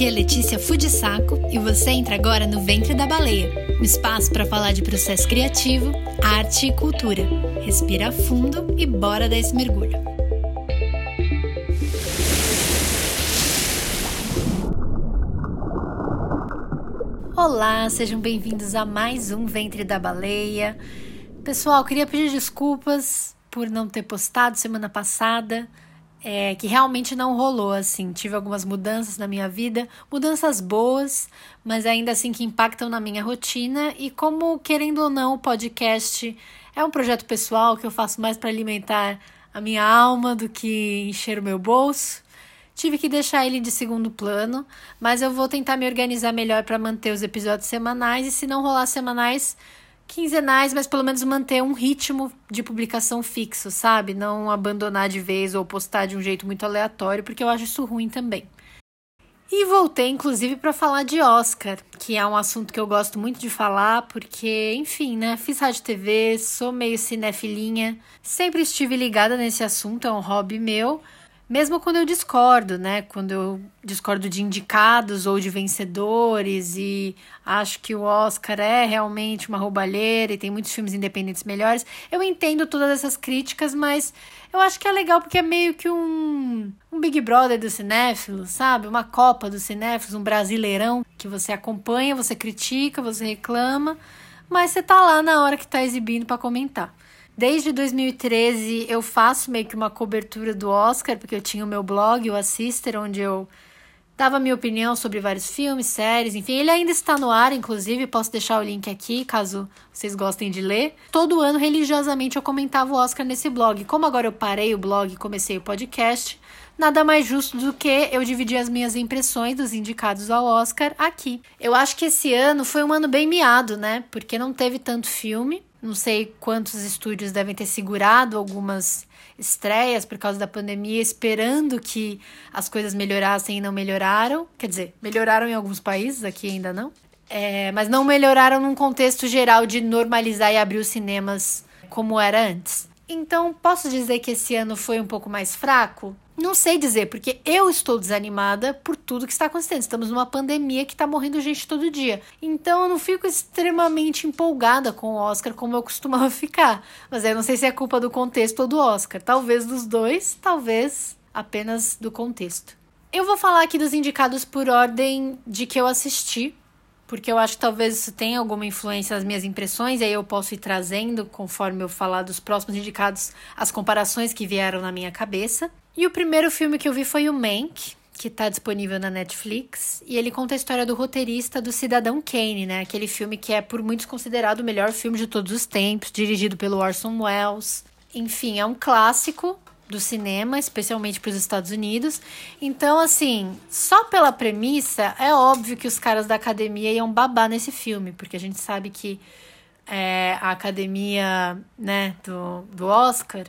Aqui é Letícia Fudisaco e você entra agora no Ventre da Baleia, um espaço para falar de processo criativo, arte e cultura. Respira fundo e bora dar esse mergulho. Olá, sejam bem-vindos a mais um Ventre da Baleia. Pessoal, queria pedir desculpas por não ter postado semana passada é, que realmente não rolou assim. Tive algumas mudanças na minha vida, mudanças boas, mas ainda assim que impactam na minha rotina. E como, querendo ou não, o podcast é um projeto pessoal que eu faço mais para alimentar a minha alma do que encher o meu bolso. Tive que deixar ele de segundo plano, mas eu vou tentar me organizar melhor para manter os episódios semanais e se não rolar semanais, quinzenais, mas pelo menos manter um ritmo de publicação fixo, sabe? Não abandonar de vez ou postar de um jeito muito aleatório, porque eu acho isso ruim também. E voltei, inclusive, para falar de Oscar, que é um assunto que eu gosto muito de falar, porque, enfim, né? Fiz rádio TV, sou meio cinefilinha, sempre estive ligada nesse assunto, é um hobby meu. Mesmo quando eu discordo, né? Quando eu discordo de indicados ou de vencedores e acho que o Oscar é realmente uma roubalheira e tem muitos filmes independentes melhores, eu entendo todas essas críticas, mas eu acho que é legal porque é meio que um, um Big Brother do cinéfilo, sabe? Uma Copa dos cinéfilos, um brasileirão que você acompanha, você critica, você reclama, mas você tá lá na hora que tá exibindo para comentar. Desde 2013 eu faço meio que uma cobertura do Oscar, porque eu tinha o meu blog, o Assister, onde eu dava minha opinião sobre vários filmes, séries, enfim. Ele ainda está no ar, inclusive, posso deixar o link aqui caso vocês gostem de ler. Todo ano, religiosamente, eu comentava o Oscar nesse blog. Como agora eu parei o blog e comecei o podcast, nada mais justo do que eu dividir as minhas impressões dos indicados ao Oscar aqui. Eu acho que esse ano foi um ano bem miado, né? Porque não teve tanto filme. Não sei quantos estúdios devem ter segurado algumas estreias por causa da pandemia, esperando que as coisas melhorassem e não melhoraram. Quer dizer, melhoraram em alguns países, aqui ainda não. É, mas não melhoraram num contexto geral de normalizar e abrir os cinemas como era antes. Então, posso dizer que esse ano foi um pouco mais fraco? Não sei dizer, porque eu estou desanimada por tudo que está acontecendo. Estamos numa pandemia que está morrendo gente todo dia. Então eu não fico extremamente empolgada com o Oscar como eu costumava ficar. Mas eu não sei se é culpa do contexto ou do Oscar. Talvez dos dois, talvez apenas do contexto. Eu vou falar aqui dos indicados por ordem de que eu assisti, porque eu acho que talvez isso tenha alguma influência nas minhas impressões, e aí eu posso ir trazendo, conforme eu falar dos próximos indicados, as comparações que vieram na minha cabeça. E o primeiro filme que eu vi foi o Mank, que está disponível na Netflix, e ele conta a história do roteirista do Cidadão Kane, né? Aquele filme que é por muitos considerado o melhor filme de todos os tempos, dirigido pelo Orson Welles. Enfim, é um clássico do cinema, especialmente para os Estados Unidos. Então, assim, só pela premissa, é óbvio que os caras da academia iam babar nesse filme, porque a gente sabe que é, a academia né, do, do Oscar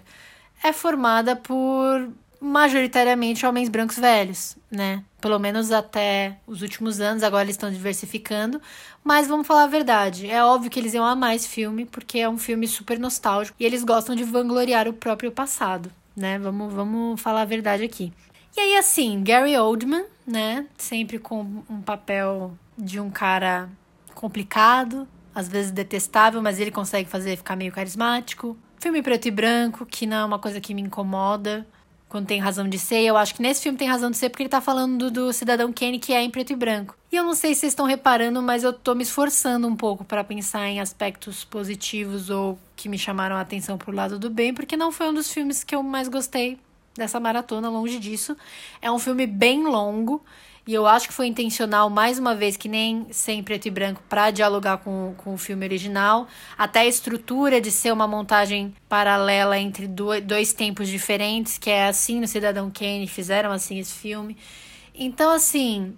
é formada por majoritariamente homens brancos velhos, né? Pelo menos até os últimos anos, agora eles estão diversificando. Mas vamos falar a verdade, é óbvio que eles iam amar esse filme, porque é um filme super nostálgico e eles gostam de vangloriar o próprio passado, né? Vamos, vamos falar a verdade aqui. E aí, assim, Gary Oldman, né? Sempre com um papel de um cara complicado, às vezes detestável, mas ele consegue fazer ficar meio carismático. Filme preto e branco, que não é uma coisa que me incomoda quando tem razão de ser. Eu acho que nesse filme tem razão de ser porque ele tá falando do, do cidadão Kenny que é em preto e branco. E eu não sei se vocês estão reparando, mas eu tô me esforçando um pouco para pensar em aspectos positivos ou que me chamaram a atenção pro lado do bem, porque não foi um dos filmes que eu mais gostei dessa maratona, longe disso. É um filme bem longo. E eu acho que foi intencional, mais uma vez, que nem sem preto e branco, para dialogar com, com o filme original. Até a estrutura de ser uma montagem paralela entre dois tempos diferentes, que é assim no Cidadão Kane, fizeram assim esse filme. Então, assim,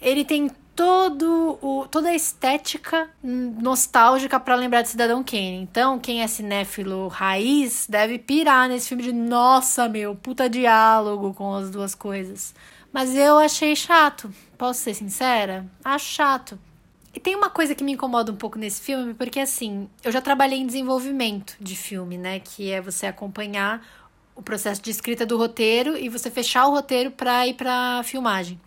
ele tem todo o, toda a estética nostálgica para lembrar de Cidadão Kane. Então, quem é cinéfilo raiz deve pirar nesse filme de nossa, meu, puta diálogo com as duas coisas. Mas eu achei chato, posso ser sincera? Acho chato. E tem uma coisa que me incomoda um pouco nesse filme, porque assim, eu já trabalhei em desenvolvimento de filme, né? Que é você acompanhar o processo de escrita do roteiro e você fechar o roteiro para ir para filmagem.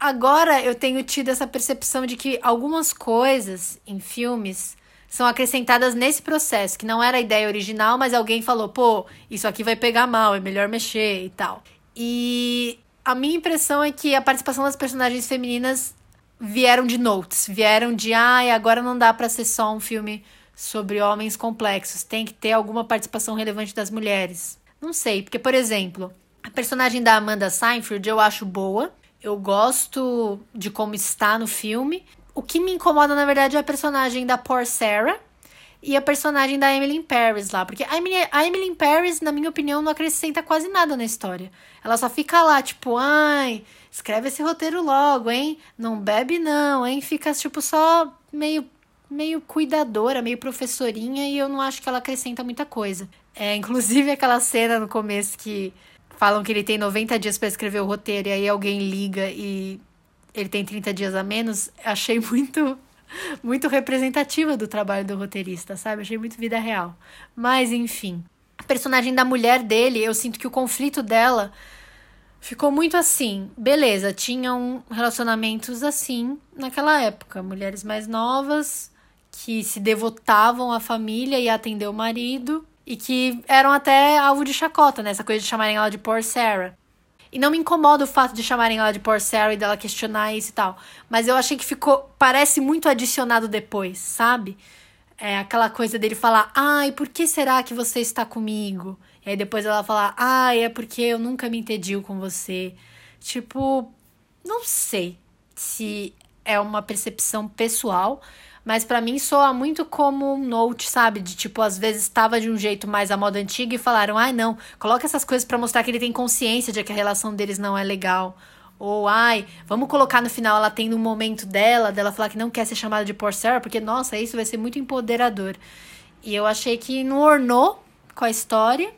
agora eu tenho tido essa percepção de que algumas coisas em filmes são acrescentadas nesse processo, que não era a ideia original, mas alguém falou, pô, isso aqui vai pegar mal, é melhor mexer e tal. E a minha impressão é que a participação das personagens femininas vieram de notes, vieram de, ai, ah, agora não dá para ser só um filme sobre homens complexos, tem que ter alguma participação relevante das mulheres. Não sei, porque, por exemplo, a personagem da Amanda Seinfeld eu acho boa, eu gosto de como está no filme. O que me incomoda, na verdade, é a personagem da Poor Sarah e a personagem da Emily in Paris lá. Porque a Emily, a Emily in Paris, na minha opinião, não acrescenta quase nada na história. Ela só fica lá, tipo, ai, escreve esse roteiro logo, hein? Não bebe, não, hein? Fica, tipo, só meio, meio cuidadora, meio professorinha, e eu não acho que ela acrescenta muita coisa. É, inclusive aquela cena no começo que falam que ele tem 90 dias para escrever o roteiro e aí alguém liga e ele tem 30 dias a menos, achei muito muito representativa do trabalho do roteirista, sabe? Achei muito vida real. Mas enfim, a personagem da mulher dele, eu sinto que o conflito dela ficou muito assim. Beleza, tinham relacionamentos assim naquela época, mulheres mais novas que se devotavam à família e atender o marido e que eram até alvo de chacota, né? Essa coisa de chamarem ela de Poor Sarah. E não me incomoda o fato de chamarem ela de Sarah e dela questionar isso e tal. Mas eu achei que ficou. Parece muito adicionado depois, sabe? É aquela coisa dele falar: Ai, por que será que você está comigo? E aí depois ela falar: Ai, é porque eu nunca me entendi com você. Tipo, não sei se é uma percepção pessoal, mas para mim soa muito como um note, sabe? De tipo, às vezes estava de um jeito mais a moda antiga e falaram: ai, não, coloca essas coisas para mostrar que ele tem consciência de que a relação deles não é legal. Ou, ai, vamos colocar no final ela tendo um momento dela, dela falar que não quer ser chamada de poor Sarah, porque, nossa, isso vai ser muito empoderador. E eu achei que não ornou com a história.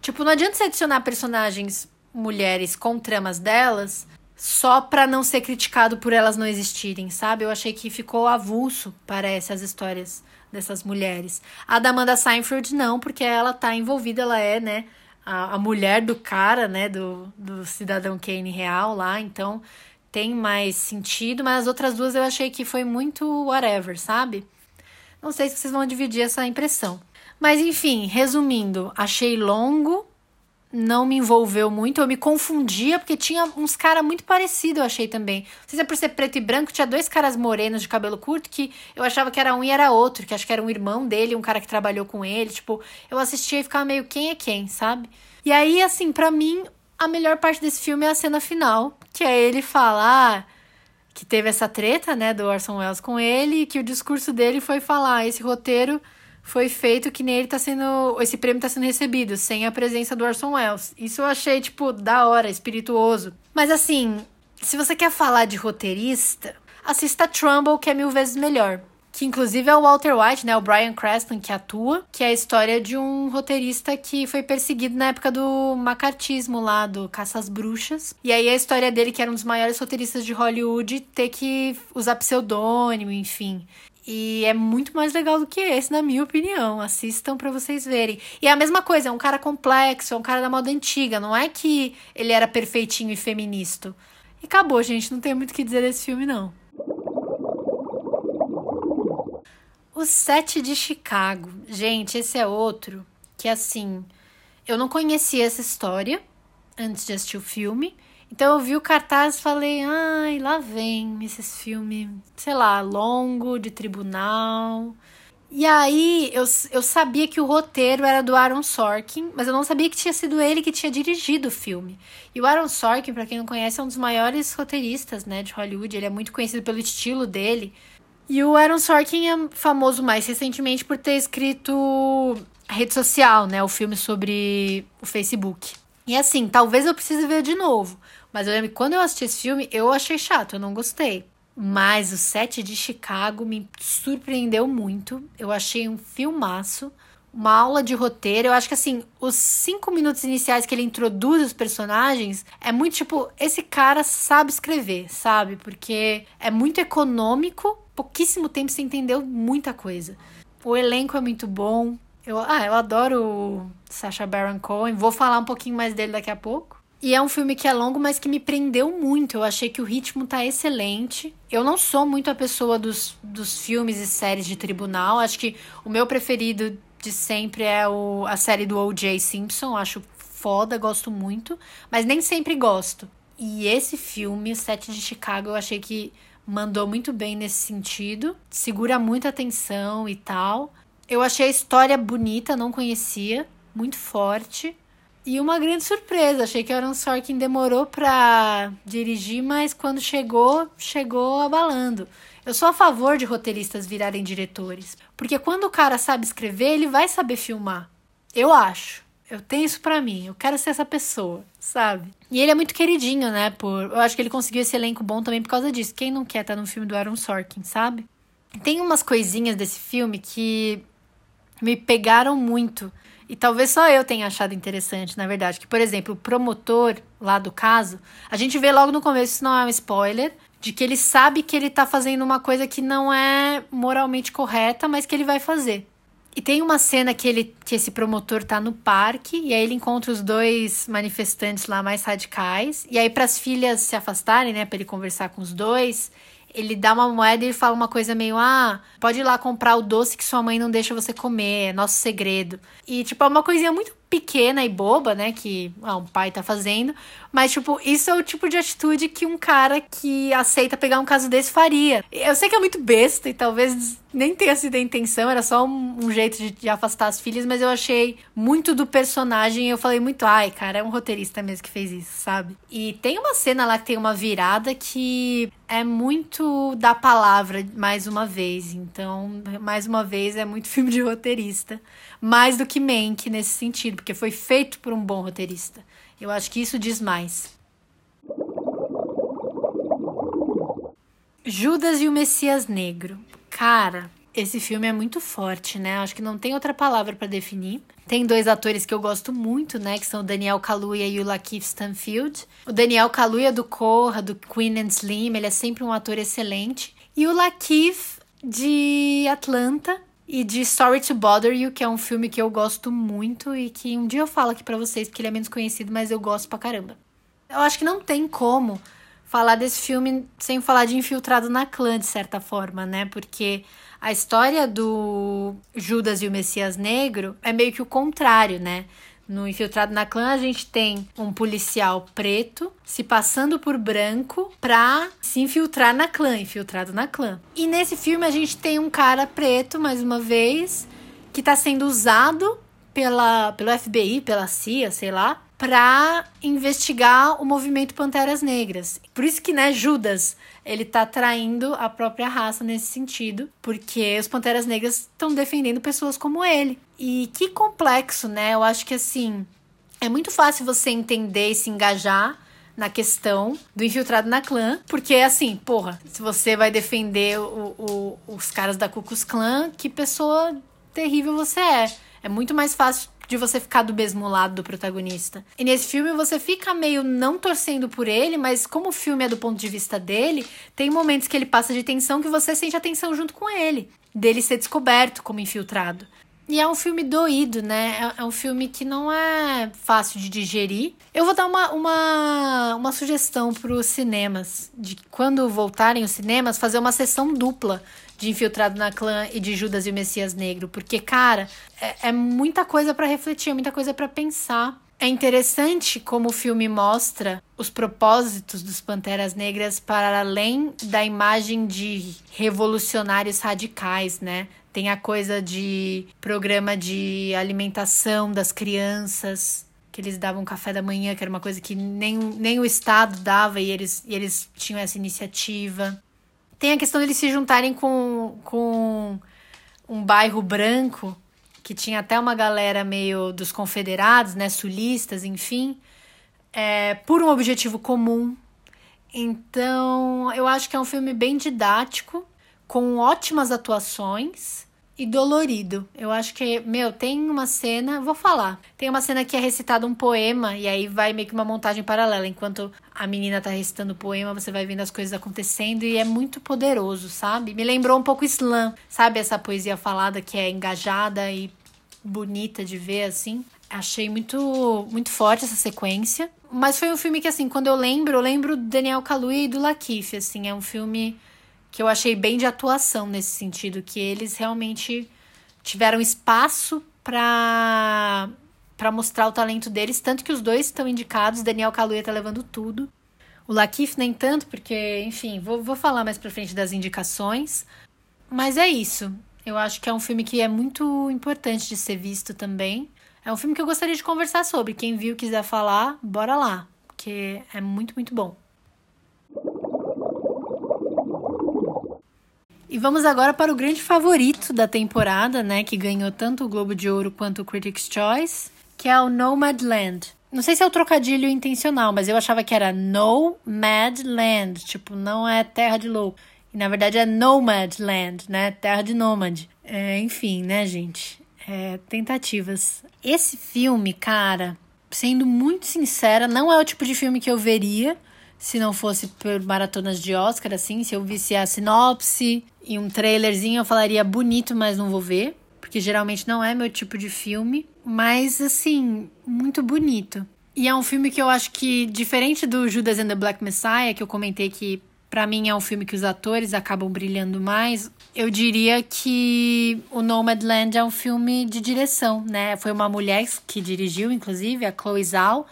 Tipo, não adianta você adicionar personagens mulheres com tramas delas só para não ser criticado por elas não existirem, sabe? Eu achei que ficou avulso, parece, as histórias dessas mulheres. A da Amanda Seinfeld não, porque ela tá envolvida, ela é, né, a, a mulher do cara, né, do, do cidadão Kane real lá, então tem mais sentido, mas as outras duas eu achei que foi muito whatever, sabe? Não sei se vocês vão dividir essa impressão. Mas enfim, resumindo, achei longo, não me envolveu muito. Eu me confundia porque tinha uns caras muito parecidos, eu achei também. Não sei se é por ser preto e branco, tinha dois caras morenos de cabelo curto que eu achava que era um e era outro, que acho que era um irmão dele, um cara que trabalhou com ele. Tipo, eu assistia e ficava meio quem é quem, sabe? E aí, assim, para mim, a melhor parte desse filme é a cena final, que é ele falar que teve essa treta, né, do Orson Welles com ele, e que o discurso dele foi falar: esse roteiro foi feito que nem ele tá sendo. Esse prêmio tá sendo recebido, sem a presença do Orson Welles. Isso eu achei, tipo, da hora, espirituoso. Mas assim, se você quer falar de roteirista, assista Trumbull, que é mil vezes melhor. Que inclusive é o Walter White, né? O Brian Cranston que atua, que é a história de um roteirista que foi perseguido na época do macartismo lá, do Caça às Bruxas. E aí a história dele, que era um dos maiores roteiristas de Hollywood, ter que usar pseudônimo, enfim. E é muito mais legal do que esse, na minha opinião. Assistam para vocês verem. E é a mesma coisa, é um cara complexo, é um cara da moda antiga. Não é que ele era perfeitinho e feminista. E acabou, gente. Não tem muito o que dizer desse filme, não. O Sete de Chicago. Gente, esse é outro que, assim, eu não conhecia essa história antes de assistir o filme. Então eu vi o cartaz e falei, ai, lá vem esses filmes, sei lá, longo, de tribunal. E aí eu, eu sabia que o roteiro era do Aaron Sorkin, mas eu não sabia que tinha sido ele que tinha dirigido o filme. E o Aaron Sorkin, para quem não conhece, é um dos maiores roteiristas, né, de Hollywood. Ele é muito conhecido pelo estilo dele. E o Aaron Sorkin é famoso mais recentemente por ter escrito a rede social, né, o filme sobre o Facebook. E assim, talvez eu precise ver de novo. Mas eu lembro que quando eu assisti esse filme, eu achei chato, eu não gostei. Mas o set de Chicago me surpreendeu muito. Eu achei um filmaço, uma aula de roteiro. Eu acho que assim, os cinco minutos iniciais que ele introduz os personagens é muito tipo, esse cara sabe escrever, sabe? Porque é muito econômico, pouquíssimo tempo você entendeu muita coisa. O elenco é muito bom, eu, ah, eu adoro o Sacha Baron Cohen. Vou falar um pouquinho mais dele daqui a pouco. E é um filme que é longo, mas que me prendeu muito. Eu achei que o ritmo tá excelente. Eu não sou muito a pessoa dos, dos filmes e séries de tribunal. Acho que o meu preferido de sempre é o, a série do O.J. Simpson. Acho foda, gosto muito. Mas nem sempre gosto. E esse filme, Sete de Chicago, eu achei que mandou muito bem nesse sentido. Segura muita atenção e tal. Eu achei a história bonita, não conhecia. Muito forte. E uma grande surpresa, achei que Aaron Sorkin demorou para dirigir, mas quando chegou, chegou abalando. Eu sou a favor de roteiristas virarem diretores, porque quando o cara sabe escrever, ele vai saber filmar. Eu acho. Eu tenho isso para mim, eu quero ser essa pessoa, sabe? E ele é muito queridinho, né? Por, eu acho que ele conseguiu esse elenco bom também por causa disso. Quem não quer estar tá no filme do Aaron Sorkin, sabe? Tem umas coisinhas desse filme que me pegaram muito. E talvez só eu tenha achado interessante, na verdade. Que, por exemplo, o promotor lá do caso, a gente vê logo no começo, isso não é um spoiler, de que ele sabe que ele tá fazendo uma coisa que não é moralmente correta, mas que ele vai fazer. E tem uma cena que ele que esse promotor tá no parque e aí ele encontra os dois manifestantes lá mais radicais. E aí para as filhas se afastarem, né, para ele conversar com os dois, ele dá uma moeda e ele fala uma coisa meio: "Ah, pode ir lá comprar o doce que sua mãe não deixa você comer, é nosso segredo". E tipo, é uma coisinha muito pequena e boba, né, que ah, um pai tá fazendo, mas tipo, isso é o tipo de atitude que um cara que aceita pegar um caso desse faria. Eu sei que é muito besta e talvez nem tenha sido a intenção, era só um, um jeito de, de, afastar as filhas, mas eu achei muito do personagem. Eu falei muito, ai, cara, é um roteirista mesmo que fez isso, sabe? E tem uma cena lá que tem uma virada que é muito da palavra, mais uma vez. Então, mais uma vez, é muito filme de roteirista. Mais do que Mank nesse sentido, porque foi feito por um bom roteirista. Eu acho que isso diz mais. Judas e o Messias Negro. Cara, esse filme é muito forte, né? Acho que não tem outra palavra para definir. Tem dois atores que eu gosto muito, né? Que são o Daniel Kaluuya e o Lakeith Stanfield. O Daniel Kaluuya do Corra, do Queen and Slim, ele é sempre um ator excelente. E o Lakeith de Atlanta e de Sorry to Bother You, que é um filme que eu gosto muito e que um dia eu falo aqui para vocês porque ele é menos conhecido, mas eu gosto pra caramba. Eu acho que não tem como falar desse filme sem falar de Infiltrado na Clã, de certa forma, né? Porque a história do Judas e o Messias Negro é meio que o contrário, né? No Infiltrado na Clã, a gente tem um policial preto se passando por branco pra se infiltrar na clã, infiltrado na clã. E nesse filme a gente tem um cara preto, mais uma vez, que tá sendo usado pela, pelo FBI, pela CIA, sei lá, para investigar o movimento Panteras Negras. Por isso que, né, Judas, ele tá traindo a própria raça nesse sentido, porque os Panteras Negras estão defendendo pessoas como ele. E que complexo, né? Eu acho que assim, é muito fácil você entender e se engajar na questão do infiltrado na clã, porque assim, porra, se você vai defender o, o, os caras da Ku Klux Klan, que pessoa terrível você é. É muito mais fácil de você ficar do mesmo lado do protagonista. E nesse filme você fica meio não torcendo por ele, mas como o filme é do ponto de vista dele, tem momentos que ele passa de tensão que você sente a tensão junto com ele, dele ser descoberto como infiltrado. E é um filme doído, né? É, é um filme que não é fácil de digerir. Eu vou dar uma, uma, uma sugestão para os cinemas, de quando voltarem os cinemas, fazer uma sessão dupla de Infiltrado na Clã e de Judas e o Messias Negro, porque, cara, é, é muita coisa para refletir, é muita coisa para pensar. É interessante como o filme mostra os propósitos dos Panteras Negras para além da imagem de revolucionários radicais, né? Tem a coisa de programa de alimentação das crianças, que eles davam café da manhã, que era uma coisa que nem, nem o Estado dava e eles, e eles tinham essa iniciativa. Tem a questão deles se juntarem com, com um bairro branco, que tinha até uma galera meio dos confederados, né, sulistas, enfim, é, por um objetivo comum. Então, eu acho que é um filme bem didático, com ótimas atuações e dolorido. Eu acho que, meu, tem uma cena, vou falar. Tem uma cena que é recitado um poema e aí vai meio que uma montagem paralela. Enquanto a menina tá recitando o poema, você vai vendo as coisas acontecendo e é muito poderoso, sabe? Me lembrou um pouco slam, sabe? Essa poesia falada que é engajada e bonita de ver assim. Achei muito, muito forte essa sequência. Mas foi um filme que, assim, quando eu lembro, eu lembro do Daniel Kaluuya e do Lakeith, assim. É um filme que eu achei bem de atuação nesse sentido, que eles realmente tiveram espaço para para mostrar o talento deles, tanto que os dois estão indicados, Daniel Kaluuya tá levando tudo. O Lakif nem tanto, porque, enfim, vou, vou falar mais pra frente das indicações. Mas é isso. Eu acho que é um filme que é muito importante de ser visto também. É um filme que eu gostaria de conversar sobre. Quem viu quiser falar, bora lá, porque é muito, muito bom. E vamos agora para o grande favorito da temporada, né, que ganhou tanto o Globo de Ouro quanto o Critics' Choice, que é o Nomadland. Não sei se é o trocadilho intencional, mas eu achava que era No Mad Land, tipo, não é terra de louco. E na verdade é Nomad Land, né? Terra de nômade. É, enfim, né, gente? É, tentativas. Esse filme, cara, sendo muito sincera, não é o tipo de filme que eu veria se não fosse por maratonas de Oscar, assim. Se eu visse a sinopse e um trailerzinho, eu falaria bonito, mas não vou ver porque geralmente não é meu tipo de filme, mas assim, muito bonito. E é um filme que eu acho que, diferente do Judas and the Black Messiah, que eu comentei que para mim é um filme que os atores acabam brilhando mais, eu diria que o Nomadland é um filme de direção, né? Foi uma mulher que dirigiu, inclusive, a Chloe Zhao,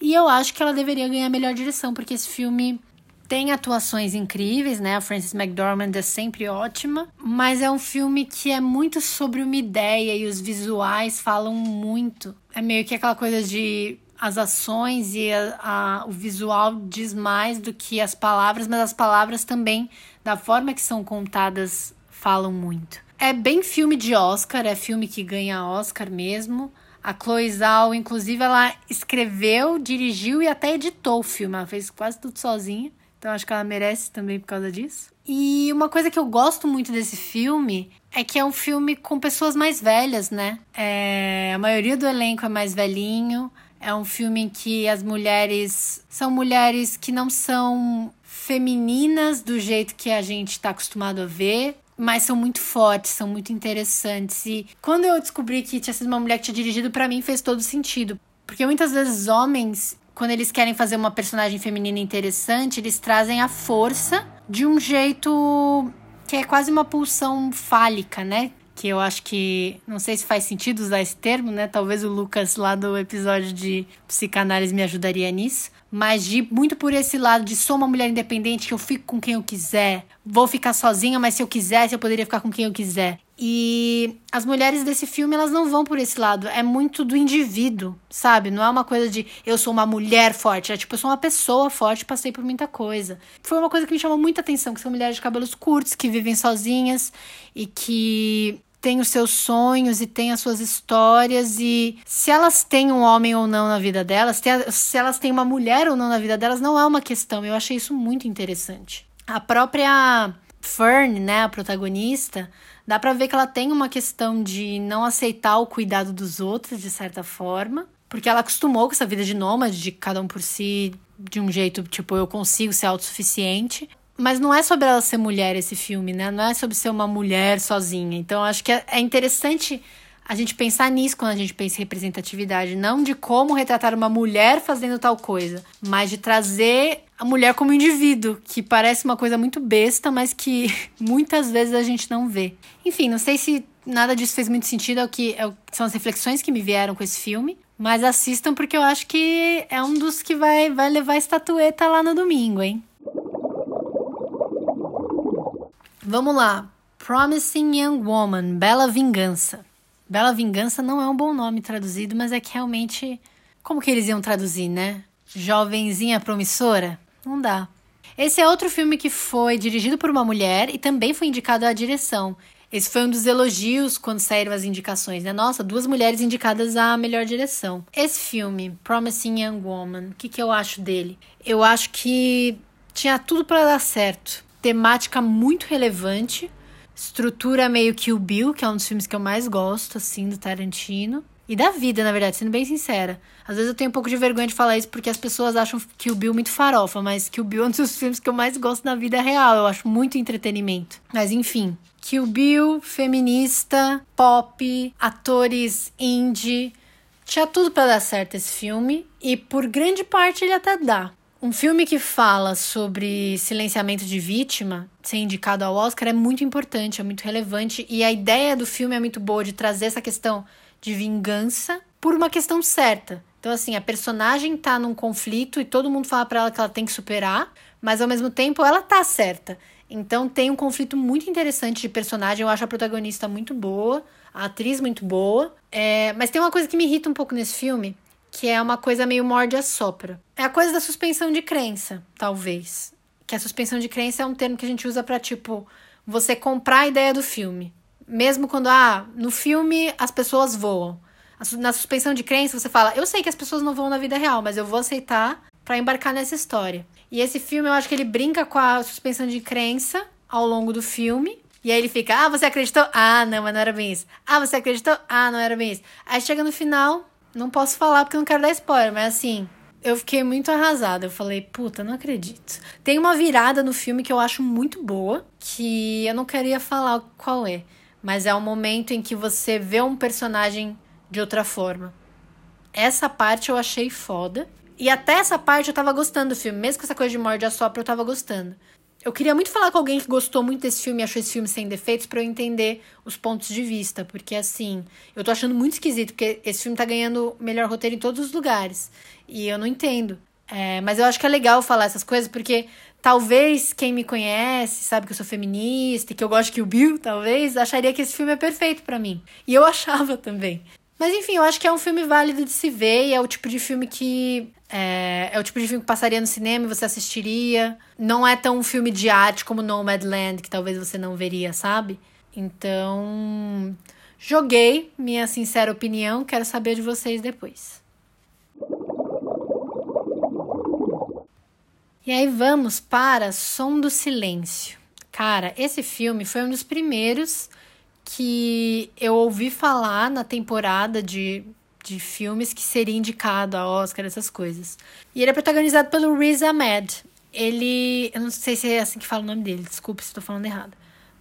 e eu acho que ela deveria ganhar melhor direção, porque esse filme tem atuações incríveis, né? A Frances McDormand é sempre ótima, mas é um filme que é muito sobre uma ideia e os visuais falam muito. É meio que aquela coisa de as ações e a, a, o visual diz mais do que as palavras, mas as palavras também, da forma que são contadas, falam muito. É bem filme de Oscar, é filme que ganha Oscar mesmo. A Chloe Zhao, inclusive, ela escreveu, dirigiu e até editou o filme. Ela fez quase tudo sozinha. Então acho que ela merece também por causa disso. E uma coisa que eu gosto muito desse filme é que é um filme com pessoas mais velhas, né? É, a maioria do elenco é mais velhinho. É um filme em que as mulheres são mulheres que não são femininas do jeito que a gente está acostumado a ver, mas são muito fortes, são muito interessantes. E quando eu descobri que tinha sido uma mulher que tinha dirigido, para mim fez todo sentido. Porque muitas vezes homens quando eles querem fazer uma personagem feminina interessante, eles trazem a força de um jeito que é quase uma pulsão fálica, né? Que eu acho que. Não sei se faz sentido usar esse termo, né? Talvez o Lucas lá do episódio de psicanálise me ajudaria nisso. Mas de muito por esse lado de sou uma mulher independente, que eu fico com quem eu quiser, vou ficar sozinha, mas se eu quisesse, eu poderia ficar com quem eu quiser. E as mulheres desse filme, elas não vão por esse lado. É muito do indivíduo, sabe? Não é uma coisa de eu sou uma mulher forte. É tipo, eu sou uma pessoa forte, passei por muita coisa. Foi uma coisa que me chamou muita atenção, que são mulheres de cabelos curtos, que vivem sozinhas e que têm os seus sonhos e têm as suas histórias. E se elas têm um homem ou não na vida delas, se elas têm uma mulher ou não na vida delas, não é uma questão. Eu achei isso muito interessante. A própria Fern, né, a protagonista Dá pra ver que ela tem uma questão de não aceitar o cuidado dos outros, de certa forma. Porque ela acostumou com essa vida de nômade, de cada um por si, de um jeito, tipo, eu consigo ser autossuficiente. Mas não é sobre ela ser mulher esse filme, né? Não é sobre ser uma mulher sozinha. Então, acho que é, é interessante a gente pensar nisso quando a gente pensa em representatividade. Não de como retratar uma mulher fazendo tal coisa, mas de trazer a mulher como indivíduo, que parece uma coisa muito besta, mas que muitas vezes a gente não vê. Enfim, não sei se nada disso fez muito sentido, é o que é o, são as reflexões que me vieram com esse filme. Mas assistam porque eu acho que é um dos que vai, vai levar estatueta lá no domingo, hein? Vamos lá. Promising Young Woman, Bela Vingança. Bela Vingança não é um bom nome traduzido, mas é que realmente. Como que eles iam traduzir, né? Jovenzinha promissora? Não dá. Esse é outro filme que foi dirigido por uma mulher e também foi indicado à direção. Esse foi um dos elogios quando saíram as indicações, né? Nossa, duas mulheres indicadas à melhor direção. Esse filme, Promising Young Woman, o que, que eu acho dele? Eu acho que tinha tudo para dar certo. Temática muito relevante, estrutura meio que o Bill, que é um dos filmes que eu mais gosto, assim, do Tarantino. E da vida, na verdade, sendo bem sincera. Às vezes eu tenho um pouco de vergonha de falar isso porque as pessoas acham que o Bill é muito farofa, mas que o Bill é um dos filmes que eu mais gosto na vida real. Eu acho muito entretenimento. Mas enfim, Kill Bill, feminista, pop, atores indie, Tinha tudo para dar certo esse filme e por grande parte ele até dá. Um filme que fala sobre silenciamento de vítima, ser indicado ao Oscar, é muito importante, é muito relevante. E a ideia do filme é muito boa de trazer essa questão de vingança por uma questão certa. Então, assim, a personagem tá num conflito e todo mundo fala para ela que ela tem que superar, mas ao mesmo tempo ela tá certa. Então tem um conflito muito interessante de personagem. Eu acho a protagonista muito boa, a atriz muito boa. É, mas tem uma coisa que me irrita um pouco nesse filme, que é uma coisa meio morde a sopra. É a coisa da suspensão de crença, talvez. Que a suspensão de crença é um termo que a gente usa para tipo você comprar a ideia do filme. Mesmo quando ah, no filme as pessoas voam. Na suspensão de crença você fala, eu sei que as pessoas não voam na vida real, mas eu vou aceitar para embarcar nessa história. E esse filme eu acho que ele brinca com a suspensão de crença ao longo do filme. E aí ele fica, ah, você acreditou? Ah, não, mas não era bem isso. Ah, você acreditou? Ah, não era bem isso. Aí chega no final, não posso falar porque eu não quero dar spoiler, mas assim, eu fiquei muito arrasada. Eu falei, puta, não acredito. Tem uma virada no filme que eu acho muito boa, que eu não queria falar qual é, mas é o momento em que você vê um personagem de outra forma. Essa parte eu achei foda. E até essa parte eu tava gostando do filme, mesmo com essa coisa de morde a sopra, eu tava gostando. Eu queria muito falar com alguém que gostou muito desse filme e achou esse filme sem defeitos para eu entender os pontos de vista, porque assim, eu tô achando muito esquisito, porque esse filme tá ganhando melhor roteiro em todos os lugares. E eu não entendo. É, mas eu acho que é legal falar essas coisas, porque talvez quem me conhece, sabe que eu sou feminista e que eu gosto que o Bill, talvez, acharia que esse filme é perfeito para mim. E eu achava também. Mas enfim, eu acho que é um filme válido de se ver e é o tipo de filme que. É, é o tipo de filme que passaria no cinema e você assistiria. Não é tão um filme de arte como Nomadland, que talvez você não veria, sabe? Então. Joguei minha sincera opinião, quero saber de vocês depois. E aí vamos para Som do Silêncio. Cara, esse filme foi um dos primeiros que eu ouvi falar na temporada de, de filmes que seria indicado a Oscar, essas coisas. E ele é protagonizado pelo Riz Ahmed. Ele. Eu não sei se é assim que fala o nome dele, desculpe se estou falando errado.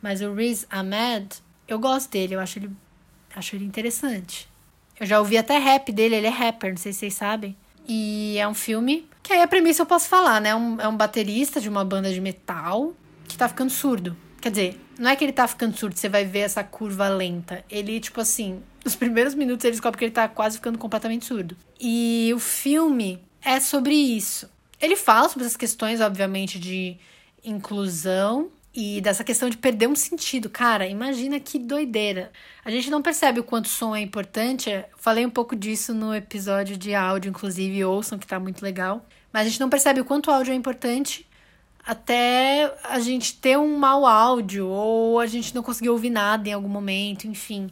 Mas o Riz Ahmed, eu gosto dele, eu acho ele, acho ele interessante. Eu já ouvi até rap dele, ele é rapper, não sei se vocês sabem. E é um filme que aí a premissa eu posso falar, né? É um, é um baterista de uma banda de metal que tá ficando surdo. Quer dizer, não é que ele tá ficando surdo, você vai ver essa curva lenta. Ele, tipo assim, nos primeiros minutos ele descobre que ele tá quase ficando completamente surdo. E o filme é sobre isso. Ele fala sobre essas questões, obviamente, de inclusão e dessa questão de perder um sentido. Cara, imagina que doideira. A gente não percebe o quanto o som é importante. Falei um pouco disso no episódio de áudio, inclusive, ouçam, que tá muito legal. Mas a gente não percebe o quanto o áudio é importante até a gente ter um mau áudio ou a gente não conseguir ouvir nada em algum momento, enfim.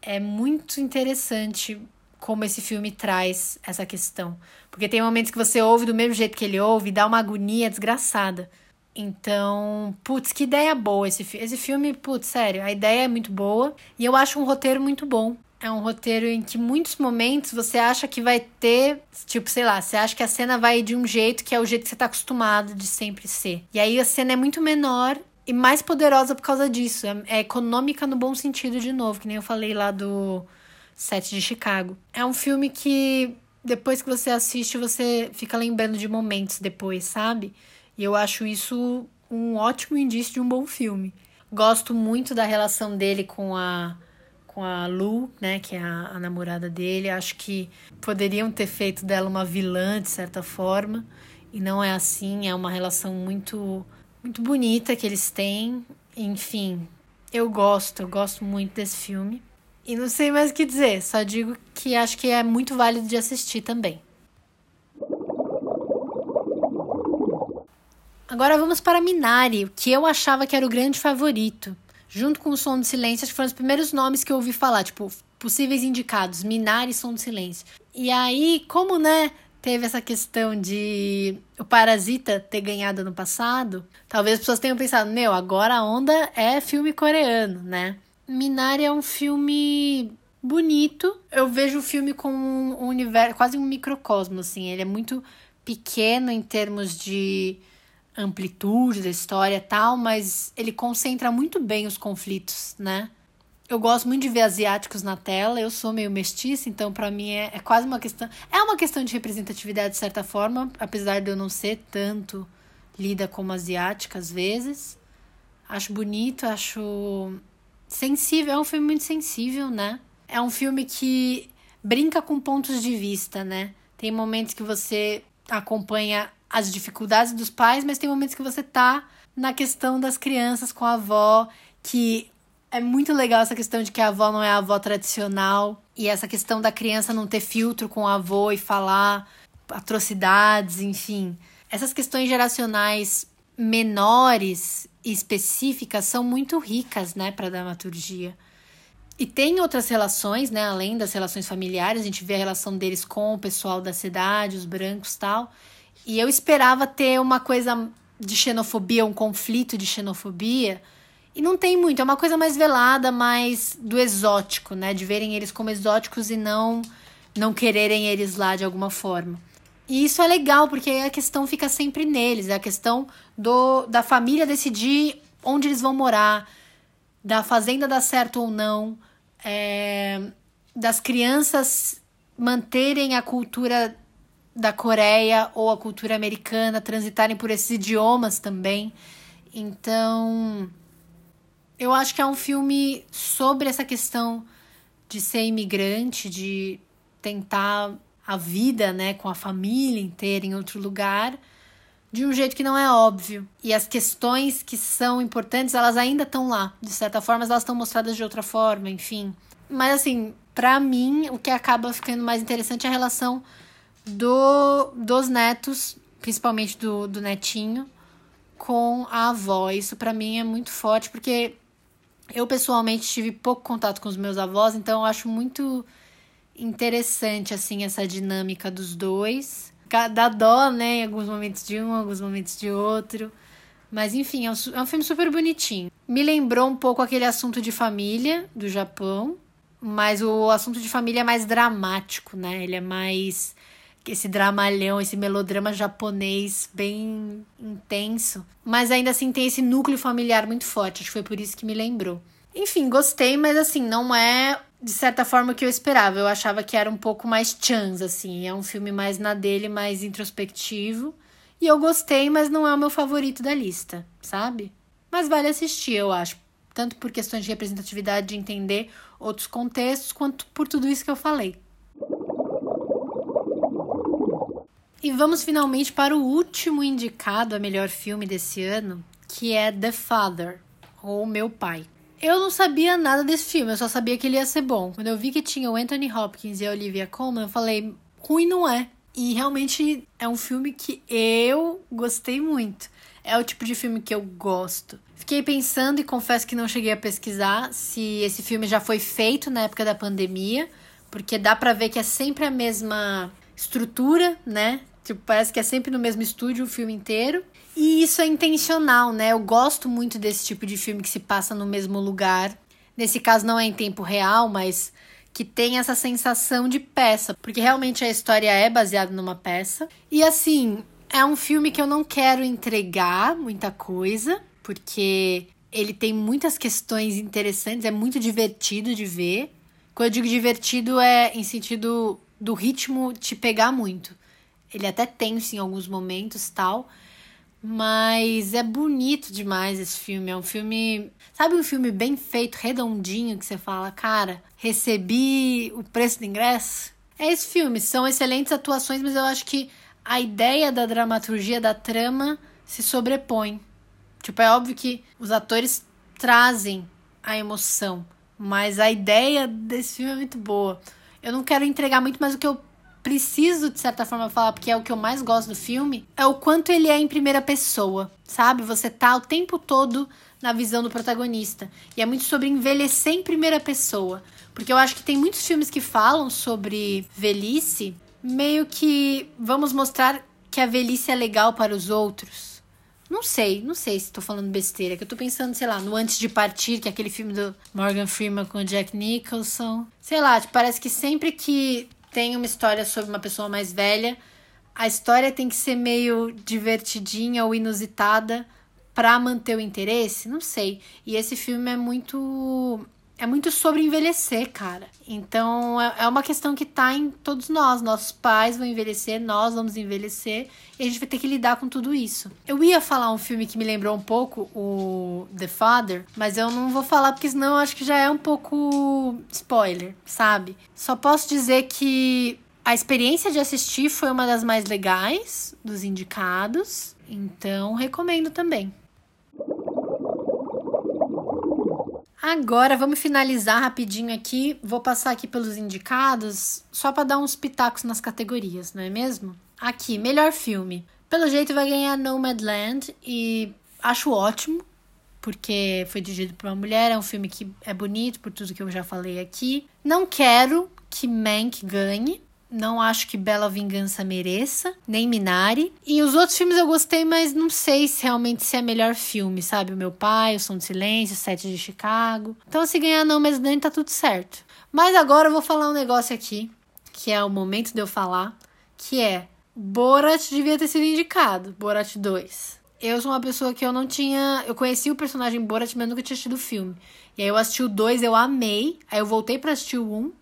É muito interessante como esse filme traz essa questão. Porque tem momentos que você ouve do mesmo jeito que ele ouve e dá uma agonia desgraçada. Então, putz, que ideia boa esse filme. Esse filme, putz, sério, a ideia é muito boa e eu acho um roteiro muito bom. É um roteiro em que muitos momentos você acha que vai ter, tipo, sei lá, você acha que a cena vai de um jeito que é o jeito que você tá acostumado de sempre ser. E aí a cena é muito menor e mais poderosa por causa disso. É, é econômica no bom sentido, de novo, que nem eu falei lá do set de Chicago. É um filme que depois que você assiste, você fica lembrando de momentos depois, sabe? E eu acho isso um ótimo indício de um bom filme. Gosto muito da relação dele com a com a Lu, né, que é a, a, namorada dele. Acho que poderiam ter feito dela uma vilã de certa forma, e não é assim. É uma relação muito, muito bonita que eles têm. Enfim, eu gosto, eu gosto muito desse filme. E não sei mais o que dizer, só digo que acho que é muito válido de assistir também. Agora vamos para Minari, que eu achava que era o grande favorito junto com o Som do Silêncio, acho que foram os primeiros nomes que eu ouvi falar, tipo, possíveis indicados, Minari e Som do Silêncio. E aí, como, né, teve essa questão de o Parasita ter ganhado no passado, talvez as pessoas tenham pensado, meu, agora a onda é filme coreano, né? Minari é um filme bonito. Eu vejo o filme como um universo, quase um microcosmo, assim. Ele é muito pequeno em termos de amplitude da história tal, mas ele concentra muito bem os conflitos, né? eu gosto muito de ver asiáticos na tela. Eu sou meio mestiça, então para mim é, é, quase uma questão. É uma questão de representatividade, de certa forma, apesar de eu não ser tanto lida como asiática às vezes. Acho bonito, acho sensível. É um filme muito sensível, né? É um filme que brinca com pontos de vista, né? Tem momentos que você acompanha as dificuldades dos pais, mas tem momentos que você tá na questão das crianças com a avó, que é muito legal essa questão de que a avó não é a avó tradicional e essa questão da criança não ter filtro com o avô e falar atrocidades, enfim. Essas questões geracionais menores e específicas são muito ricas, né, para dramaturgia. E tem outras relações, né, além das relações familiares, a gente vê a relação deles com o pessoal da cidade, os brancos tal. E eu esperava ter uma coisa de xenofobia, um conflito de xenofobia, e não tem muito, é uma coisa mais velada, mais do exótico, né? De verem eles como exóticos e não não quererem eles lá de alguma forma. E isso é legal, porque a questão fica sempre neles, é a questão do da família decidir onde eles vão morar, da fazenda dar certo ou não, é, das crianças manterem a cultura da Coreia ou a cultura americana, transitarem por esses idiomas também. Então, eu acho que é um filme sobre essa questão de ser imigrante, de tentar a vida, né, com a família inteira em outro lugar, de um jeito que não é óbvio. E as questões que são importantes, elas ainda estão lá. De certa forma, elas estão mostradas de outra forma, enfim. Mas assim, para mim, o que acaba ficando mais interessante é a relação do, dos netos, principalmente do, do netinho, com a avó. Isso para mim é muito forte, porque eu pessoalmente tive pouco contato com os meus avós, então eu acho muito interessante assim essa dinâmica dos dois. Dá dó, né, em alguns momentos de um, em alguns momentos de outro. Mas enfim, é um, é um filme super bonitinho. Me lembrou um pouco aquele assunto de família do Japão, mas o assunto de família é mais dramático, né? Ele é mais esse dramalhão, esse melodrama japonês bem intenso. Mas ainda assim tem esse núcleo familiar muito forte. Acho que foi por isso que me lembrou. Enfim, gostei, mas assim, não é de certa forma o que eu esperava. Eu achava que era um pouco mais chance, assim. É um filme mais na dele, mais introspectivo. E eu gostei, mas não é o meu favorito da lista, sabe? Mas vale assistir, eu acho. Tanto por questões de representatividade, de entender outros contextos, quanto por tudo isso que eu falei. E vamos finalmente para o último indicado a melhor filme desse ano, que é The Father, ou Meu Pai. Eu não sabia nada desse filme, eu só sabia que ele ia ser bom. Quando eu vi que tinha o Anthony Hopkins e a Olivia Colman, eu falei, ruim não é. E realmente é um filme que eu gostei muito. É o tipo de filme que eu gosto. Fiquei pensando e confesso que não cheguei a pesquisar se esse filme já foi feito na época da pandemia, porque dá para ver que é sempre a mesma estrutura, né? Tipo, parece que é sempre no mesmo estúdio o filme inteiro. E isso é intencional, né? Eu gosto muito desse tipo de filme que se passa no mesmo lugar. Nesse caso não é em tempo real, mas que tem essa sensação de peça, porque realmente a história é baseada numa peça. E assim, é um filme que eu não quero entregar muita coisa, porque ele tem muitas questões interessantes, é muito divertido de ver. Quando eu digo divertido é em sentido do ritmo te pegar muito. Ele é até tenso em alguns momentos tal. Mas é bonito demais esse filme. É um filme. Sabe um filme bem feito, redondinho, que você fala, cara, recebi o preço do ingresso? É esse filme. São excelentes atuações, mas eu acho que a ideia da dramaturgia da trama se sobrepõe. Tipo, é óbvio que os atores trazem a emoção, mas a ideia desse filme é muito boa. Eu não quero entregar muito, mas o que eu preciso, de certa forma, falar, porque é o que eu mais gosto do filme, é o quanto ele é em primeira pessoa, sabe? Você tá o tempo todo na visão do protagonista. E é muito sobre envelhecer em primeira pessoa. Porque eu acho que tem muitos filmes que falam sobre velhice, meio que vamos mostrar que a velhice é legal para os outros. Não sei, não sei se tô falando besteira, que eu tô pensando, sei lá, no Antes de Partir, que é aquele filme do Morgan Freeman com o Jack Nicholson. Sei lá, tipo, parece que sempre que tem uma história sobre uma pessoa mais velha, a história tem que ser meio divertidinha ou inusitada para manter o interesse? Não sei. E esse filme é muito é muito sobre envelhecer, cara. Então é, é uma questão que tá em todos nós. Nossos pais vão envelhecer, nós vamos envelhecer e a gente vai ter que lidar com tudo isso. Eu ia falar um filme que me lembrou um pouco, o The Father, mas eu não vou falar porque senão eu acho que já é um pouco spoiler, sabe? Só posso dizer que a experiência de assistir foi uma das mais legais dos indicados, então recomendo também. Agora vamos finalizar rapidinho aqui. Vou passar aqui pelos indicados, só para dar uns pitacos nas categorias, não é mesmo? Aqui, melhor filme. Pelo jeito vai ganhar Nomadland e acho ótimo, porque foi dirigido por uma mulher, é um filme que é bonito por tudo que eu já falei aqui. Não quero que Mank ganhe, não acho que Bela Vingança mereça, nem Minari. E os outros filmes eu gostei, mas não sei se realmente se é melhor filme, sabe? O Meu Pai, O Som do Silêncio, Sete de Chicago. Então, se ganhar não, mas nem tá tudo certo. Mas agora eu vou falar um negócio aqui, que é o momento de eu falar, que é Borat devia ter sido indicado, Borat 2. Eu sou uma pessoa que eu não tinha. Eu conheci o personagem Borat, mas nunca tinha assistido o filme. E aí eu assisti o 2, eu amei. Aí eu voltei pra assistir o 1. Um,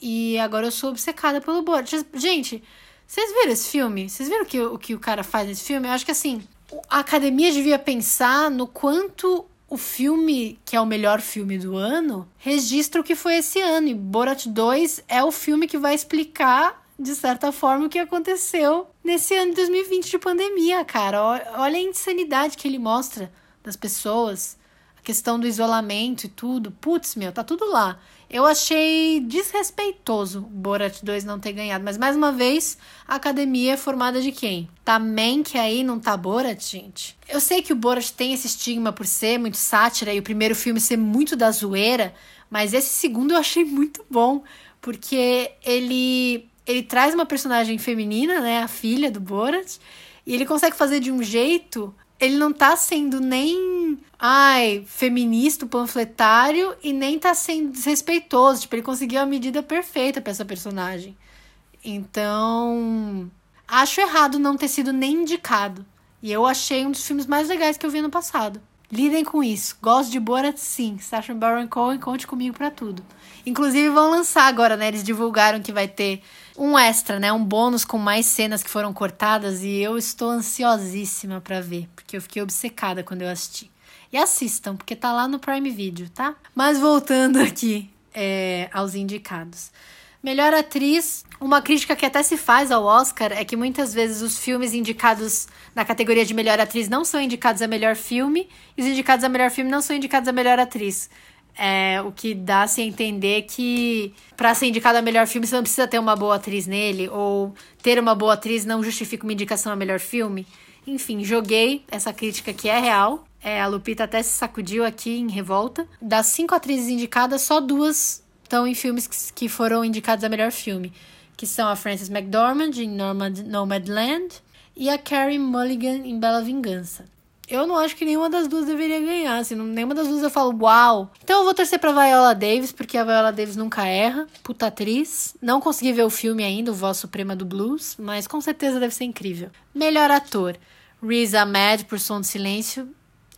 e agora eu sou obcecada pelo Borat. Gente, vocês viram esse filme? Vocês viram que, o que o cara faz nesse filme? Eu acho que assim, a academia devia pensar no quanto o filme, que é o melhor filme do ano, registra o que foi esse ano. E Borat 2 é o filme que vai explicar, de certa forma, o que aconteceu nesse ano de 2020 de pandemia, cara. Olha a insanidade que ele mostra das pessoas, a questão do isolamento e tudo. Putz, meu, tá tudo lá. Eu achei desrespeitoso o Borat 2 não ter ganhado. Mas, mais uma vez, a academia é formada de quem? Tá Mank aí, não tá Borat, gente? Eu sei que o Borat tem esse estigma por ser muito sátira e o primeiro filme ser muito da zoeira, mas esse segundo eu achei muito bom, porque ele, ele traz uma personagem feminina, né, a filha do Borat, e ele consegue fazer de um jeito ele não tá sendo nem, ai, feminista, panfletário e nem tá sendo desrespeitoso. Tipo, ele conseguiu a medida perfeita para essa personagem. Então, acho errado não ter sido nem indicado. E eu achei um dos filmes mais legais que eu vi no passado. Lidem com isso. Gosto de Borat, sim. Sacha Baron Cohen, conte comigo para tudo. Inclusive vão lançar agora, né? Eles divulgaram que vai ter um extra, né? Um bônus com mais cenas que foram cortadas e eu estou ansiosíssima para ver, porque eu fiquei obcecada quando eu assisti. E assistam, porque tá lá no Prime Video, tá? Mas voltando aqui é, aos indicados. Melhor atriz, uma crítica que até se faz ao Oscar é que muitas vezes os filmes indicados na categoria de melhor atriz não são indicados a melhor filme, e os indicados a melhor filme não são indicados a melhor atriz. É, o que dá-se a entender que para ser indicado a melhor filme você não precisa ter uma boa atriz nele, ou ter uma boa atriz não justifica uma indicação a melhor filme. Enfim, joguei essa crítica que é real. É, a Lupita até se sacudiu aqui em revolta. Das cinco atrizes indicadas, só duas estão em filmes que, que foram indicados a melhor filme, que são a Frances McDormand em Nomadland e a Carrie Mulligan em Bela Vingança eu não acho que nenhuma das duas deveria ganhar. Assim, nenhuma das duas eu falo, uau. Então eu vou torcer pra Viola Davis, porque a Viola Davis nunca erra. Puta atriz. Não consegui ver o filme ainda, o Voz Suprema do Blues, mas com certeza deve ser incrível. Melhor ator: Riz Ahmed por Som do Silêncio.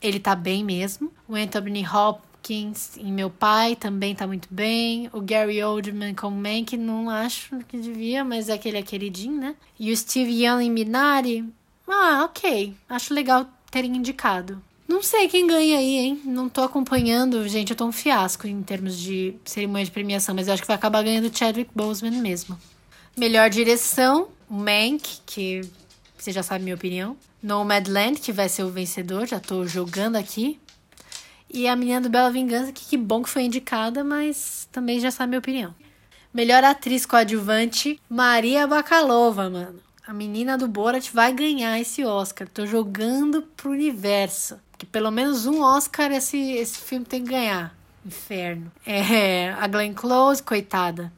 Ele tá bem mesmo. O Anthony Hopkins em Meu Pai também tá muito bem. O Gary Oldman como Mank, não acho que devia, mas é que ele é queridinho, né? E o Steve Young em Minari. Ah, ok. Acho legal terem indicado. Não sei quem ganha aí, hein? Não tô acompanhando, gente. Eu tô um fiasco em termos de cerimônia de premiação, mas eu acho que vai acabar ganhando Chadwick Boseman mesmo. Melhor direção, Mank, que você já sabe minha opinião. Nomadland, que vai ser o vencedor, já tô jogando aqui. E a menina do Bela Vingança, que que bom que foi indicada, mas também já sabe minha opinião. Melhor atriz coadjuvante, Maria Bakalova, mano. A menina do Borat vai ganhar esse Oscar. Tô jogando pro universo. Que pelo menos um Oscar esse, esse filme tem que ganhar. Inferno. É, a Glenn Close, coitada.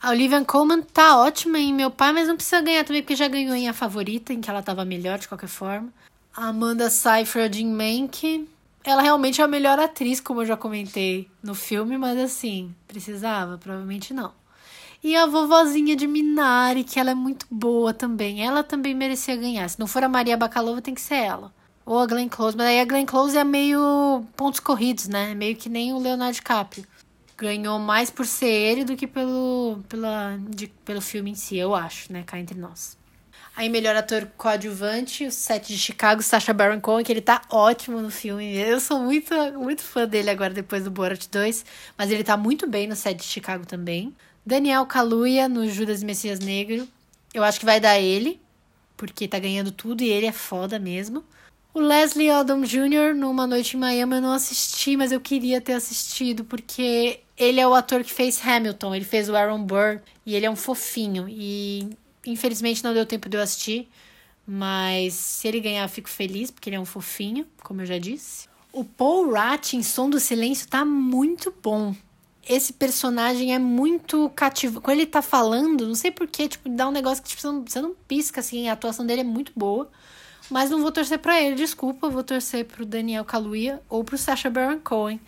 A Olivia Colman tá ótima em Meu Pai, mas não precisa ganhar também, porque já ganhou em A Favorita, em que ela tava melhor de qualquer forma. A Amanda Seyfried em Mank. Ela realmente é a melhor atriz, como eu já comentei no filme, mas assim, precisava? Provavelmente não. E a vovozinha de Minari, que ela é muito boa também. Ela também merecia ganhar. Se não for a Maria Bakalova, tem que ser ela. Ou a Glenn Close. Mas aí a Glenn Close é meio pontos corridos, né? Meio que nem o Leonardo DiCaprio. ganhou mais por ser ele do que pelo, pela, de, pelo filme em si, eu acho, né? Cá entre nós. Aí, melhor ator coadjuvante, o set de Chicago, Sacha Baron Cohen, que ele tá ótimo no filme. Eu sou muito, muito fã dele agora, depois do Borat 2. Mas ele tá muito bem no set de Chicago também. Daniel Kaluuya, no Judas Messias Negro. Eu acho que vai dar ele, porque tá ganhando tudo e ele é foda mesmo. O Leslie Odom Jr., numa noite em Miami, eu não assisti, mas eu queria ter assistido, porque ele é o ator que fez Hamilton, ele fez o Aaron Burr, e ele é um fofinho. E infelizmente não deu tempo de eu assistir, mas se ele ganhar, eu fico feliz, porque ele é um fofinho, como eu já disse. O Paul Rat em Som do Silêncio tá muito bom. Esse personagem é muito cativo. Quando ele tá falando, não sei porquê, tipo, dá um negócio que tipo, você, não, você não pisca, assim, a atuação dele é muito boa. Mas não vou torcer para ele, desculpa. Vou torcer pro Daniel Kaluuya ou pro Sacha Baron Cohen.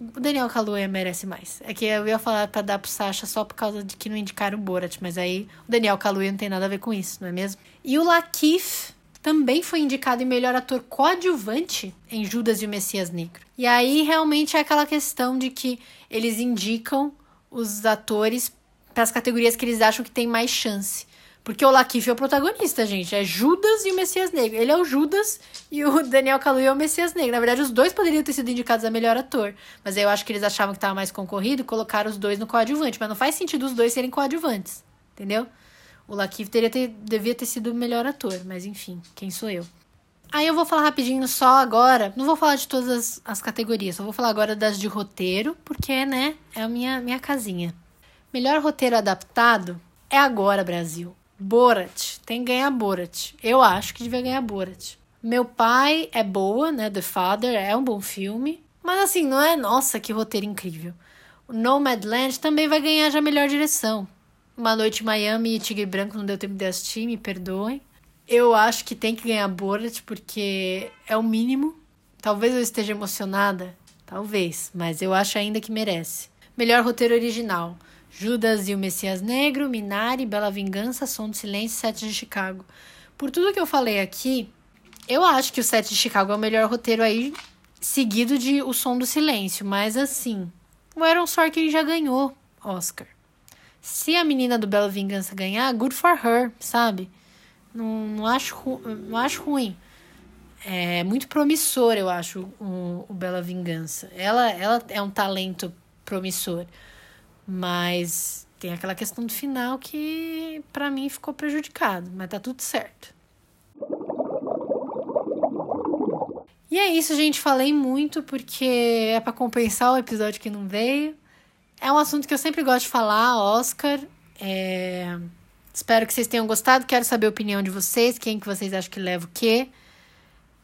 O Daniel Kaluuya merece mais. É que eu ia falar pra dar pro Sacha só por causa de que não indicaram o Borat, mas aí o Daniel Kaluuya não tem nada a ver com isso, não é mesmo? E o Lakeith também foi indicado em melhor ator coadjuvante em Judas e o Messias Negro. E aí realmente é aquela questão de que eles indicam os atores para as categorias que eles acham que tem mais chance. Porque o Lakif é o protagonista, gente. É Judas e o Messias Negro. Ele é o Judas e o Daniel Kaluuya é o Messias Negro. Na verdade, os dois poderiam ter sido indicados a melhor ator. Mas aí eu acho que eles achavam que estava mais concorrido e colocaram os dois no coadjuvante. Mas não faz sentido os dois serem coadjuvantes. Entendeu? O Lakif ter, devia ter sido o melhor ator. Mas enfim, quem sou eu? Aí eu vou falar rapidinho só agora. Não vou falar de todas as, as categorias. Só vou falar agora das de roteiro. Porque, né, é a minha, minha casinha. Melhor roteiro adaptado é agora, Brasil. Borat. Tem que ganhar Borat. Eu acho que devia ganhar Borat. Meu pai é boa, né? The Father é um bom filme. Mas assim, não é, nossa, que roteiro incrível. O Nomadland também vai ganhar já melhor direção. Uma Noite em Miami e Tigre Branco não deu tempo de assistir, me perdoem. Eu acho que tem que ganhar Borat porque é o mínimo. Talvez eu esteja emocionada, talvez, mas eu acho ainda que merece. Melhor roteiro original. Judas e o Messias Negro, Minari, Bela Vingança, Som do Silêncio, Sete de Chicago. Por tudo que eu falei aqui, eu acho que o Sete de Chicago é o melhor roteiro aí, seguido de O Som do Silêncio, mas assim, o Aaron Sorkin já ganhou Oscar. Se a menina do Bela Vingança ganhar, good for her, sabe? Não, não, acho, não acho ruim. É muito promissor, eu acho, o, o Bela Vingança. Ela, ela é um talento promissor. Mas tem aquela questão do final que para mim ficou prejudicado, mas tá tudo certo. E é isso, gente. Falei muito porque é para compensar o episódio que não veio. É um assunto que eu sempre gosto de falar, Oscar. É... Espero que vocês tenham gostado. Quero saber a opinião de vocês. Quem que vocês acham que leva o quê?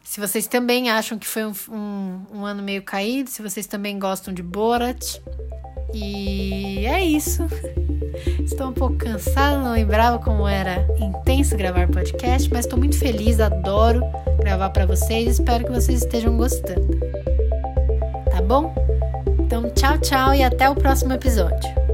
Se vocês também acham que foi um, um, um ano meio caído. Se vocês também gostam de Borat. E é isso. Estou um pouco cansada, não lembrava como era intenso gravar podcast, mas estou muito feliz, adoro gravar para vocês. Espero que vocês estejam gostando. Tá bom? Então, tchau, tchau e até o próximo episódio.